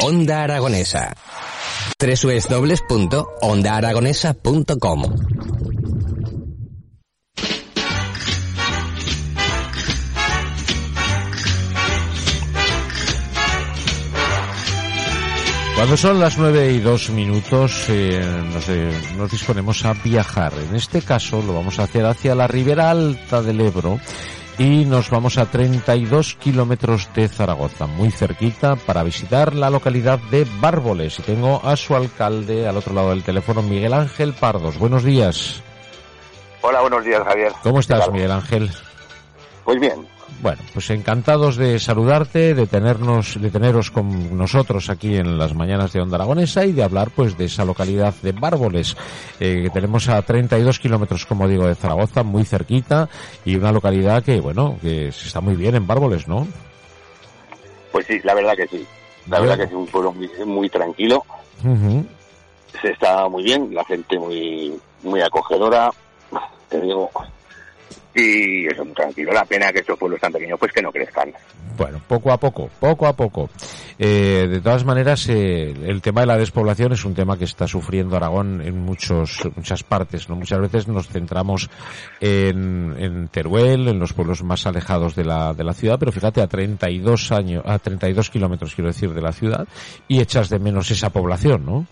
Onda Aragonesa. www.ondaaragonesa.com Cuando son las nueve y dos minutos eh, eh, nos disponemos a viajar. En este caso lo vamos a hacer hacia la ribera alta del Ebro y nos vamos a 32 kilómetros de Zaragoza, muy cerquita, para visitar la localidad de Bárboles. Y tengo a su alcalde al otro lado del teléfono, Miguel Ángel Pardos. Buenos días. Hola, buenos días, Javier. ¿Cómo estás, Miguel Ángel? Pues bien, Bueno, pues encantados de saludarte, de tenernos, de teneros con nosotros aquí en las mañanas de Onda Aragonesa y de hablar pues de esa localidad de Bárboles, eh, que tenemos a 32 kilómetros, como digo, de Zaragoza, muy cerquita y una localidad que, bueno, que se está muy bien en Bárboles, ¿no? pues sí, la verdad que sí. La Bueno. verdad que es un pueblo muy, muy tranquilo, se está muy bien, la gente muy muy acogedora, te digo, y eso muy tranquilo. La pena que estos pueblos tan pequeños pues que no crezcan. Bueno, poco a poco, poco a poco. Eh, de todas maneras, eh, el tema de la despoblación es un tema que está sufriendo Aragón en muchos, muchas partes. ¿no? Muchas veces nos centramos en, en Teruel, en los pueblos más alejados de la, de la ciudad, pero fíjate, a 32 años, a 32 kilómetros, quiero decir, de la ciudad, y echas de menos esa población, ¿no?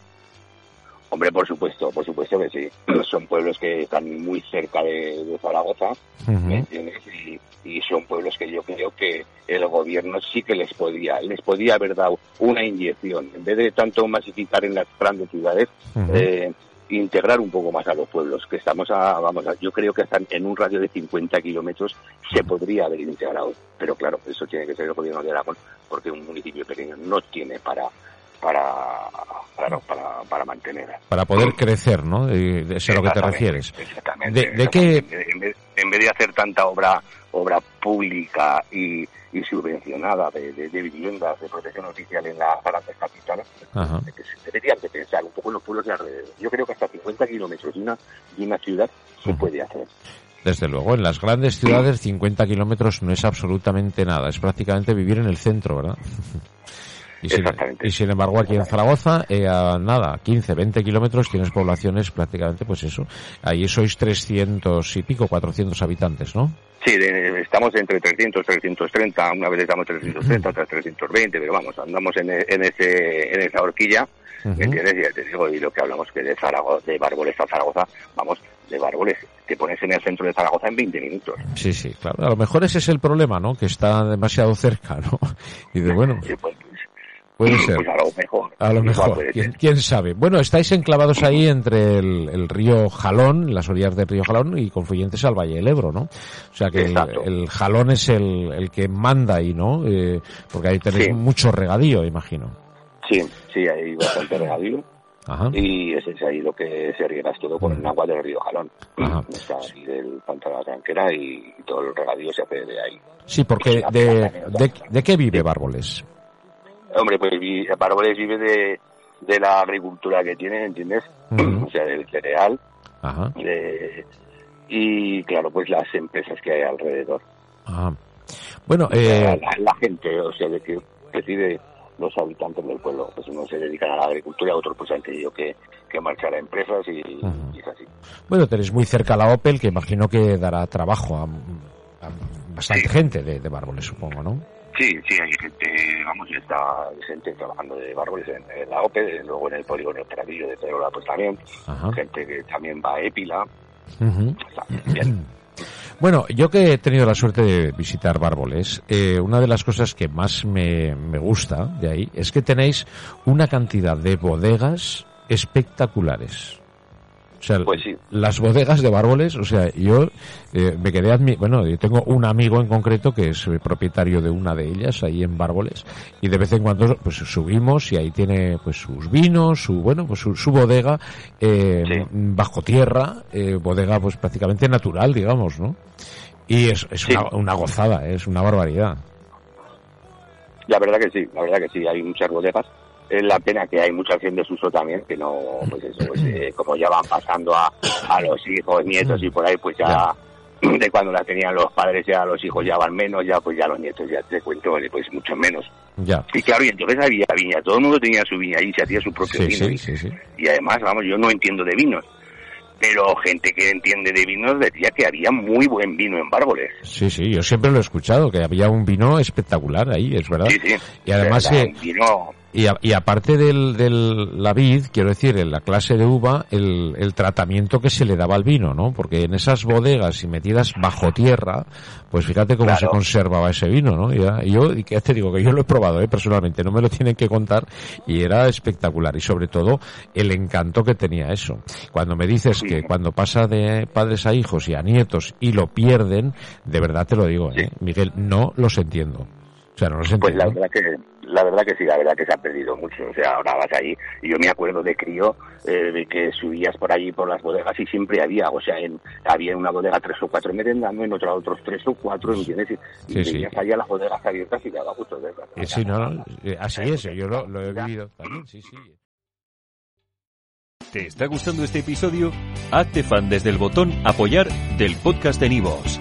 Hombre, por supuesto, por supuesto que sí. Son pueblos que están muy cerca de, de Zaragoza, ¿me Ujú. entiendes? Y, y son pueblos que yo creo que el gobierno sí que les podía, les podía haber dado una inyección. En vez de tanto masificar en las grandes ciudades, eh, integrar un poco más a los pueblos, que estamos a, vamos a, yo creo que hasta en un radio de 50 kilómetros se podría haber integrado. Pero claro, eso tiene que ser el gobierno de Aragón, porque un municipio pequeño no tiene para, para, para, para, para mantener. Para poder crecer, ¿no? De, de- es a lo que te refieres. Exactamente. ¿De- de qué-. En vez, en vez de hacer tanta obra obra pública y, y subvencionada de, de- de viviendas de protección oficial en las grandes capitales, deberían de pensar un poco en los pueblos de alrededor. Yo creo que hasta 50 kilómetros de una, de una ciudad se puede hacer. Desde luego, en las grandes ciudades 50 kilómetros no es absolutamente nada, es prácticamente vivir en el centro, ¿verdad? Y sin, Exactamente. y sin embargo aquí en Zaragoza, eh, a nada, 15, 20 kilómetros tienes poblaciones prácticamente, pues eso, ahí sois 300 y pico, 400 habitantes, ¿no? Sí, de- estamos entre 300, 330, una vez estamos 330, otras 320, pero vamos, andamos en, en, ese, en esa horquilla Ujú. ¿Me entiendes? Y ya te digo, y lo que hablamos que de Zaragoza, de Bárboles a Zaragoza, vamos, de Bárboles, te pones en el centro de Zaragoza en 20 minutos. Sí, sí, claro. A lo mejor ese es el problema, ¿no? Que está demasiado cerca, ¿no? Y de bueno, Y pues, puede ser. Pues a lo mejor. A lo mejor, ¿quién, ser. quién sabe. Bueno, estáis enclavados ahí entre el, el río Jalón, las orillas del río Jalón y confluyentes al Valle del Ebro, ¿no? O sea que el, Jalón es el, el que manda ahí, ¿no? Eh, porque ahí tenéis Sí. mucho regadío, imagino. Sí, sí, hay bastante regadío. Ajá. Y ese es ahí lo que se riegas todo con el agua del río Jalón. Ajá. Está ahí del pantano de la tranquera y todo el regadío se hace de ahí. Sí, porque de, de, de qué vive Bárboles? Hombre, pues Bárboles vive de, de la agricultura que tiene, ¿entiendes? O sea, del cereal. Ajá. de- y claro, pues las empresas que hay alrededor. Ajá. Bueno, la, eh, la- la gente, o sea, de que decide los habitantes del pueblo. Pues unos se dedican a la agricultura, otros pues han tenido que, que marchar a empresas y, es así. bueno, tenéis muy cerca la Opel, que imagino que dará trabajo a, a bastante Sí. gente de, de Bárboles, supongo, ¿no? Sí, sí, hay gente, vamos, está gente trabajando de bárboles en, en la OPE, luego en el polígono operativo de Pedrola pues también, Ajá. gente que también va a Épila, Ujú. o sea, bien. Bueno, yo que he tenido la suerte de visitar Bárboles, eh, una de las cosas que más me, me gusta de ahí es que tenéis una cantidad de bodegas espectaculares. O sea, Pues sí. las bodegas de Bárboles, o sea, yo eh, me quedé admi bueno, yo tengo un amigo en concreto que es eh, propietario de una de ellas ahí en Bárboles y de vez en cuando pues subimos y ahí tiene pues sus vinos, su bueno, pues su, su bodega eh, Sí. bajo tierra, eh, bodega pues prácticamente natural, digamos, ¿no? Y es, es Sí. una, una gozada, es una barbaridad. La verdad que sí, la verdad que sí, hay muchas bodegas. Es la pena que hay mucha acción de uso también, que no, pues eso, pues, eh, como ya van pasando a, a los hijos, nietos y por ahí, pues ya, de cuando la tenían los padres ya los hijos ya van menos, ya pues ya los nietos ya te cuento, pues mucho menos. Ya. Y claro, y entonces había viña, todo el mundo tenía su viña y se hacía su propio Sí, vino. sí, y- sí, sí. Y además, vamos, yo no entiendo de vinos, pero gente que entiende de vinos decía que había muy buen vino en Bárboles. Sí, sí, yo siempre lo he escuchado, que había un vino espectacular ahí, es verdad. Sí, sí. Y además que- vino Y, a- y aparte del, del la vid, quiero decir, en la clase de uva, el, el tratamiento que se le daba al vino, ¿no? Porque en esas bodegas y metidas bajo tierra, pues fíjate cómo Claro. se conservaba ese vino, ¿no? Y, y yo, y te digo que yo lo he probado, ¿eh? personalmente, no me lo tienen que contar, y era espectacular. Y sobre todo, el encanto que tenía eso. Cuando me dices Sí. que cuando pasa de padres a hijos y a nietos y lo pierden, de verdad te lo digo, ¿eh? Miguel, no los entiendo. O sea, no los Pues la verdad que la verdad que sí, la verdad que se ha perdido mucho. O sea, ahora vas ahí y yo me acuerdo de crío eh, de que subías por allí por las bodegas y siempre había, o sea, en, había en una bodega tres o cuatro merendando, en otra otros tres o cuatro, ¿entiendes? Y, Sí, y sí. allá las bodegas abiertas y daba gusto de verdad. Eh, sí, no, no, eh, así es, yo lo, lo he vivido también, sí, sí. ¿Te está gustando este episodio? Hazte fan desde el botón Apoyar del podcast de Nivos.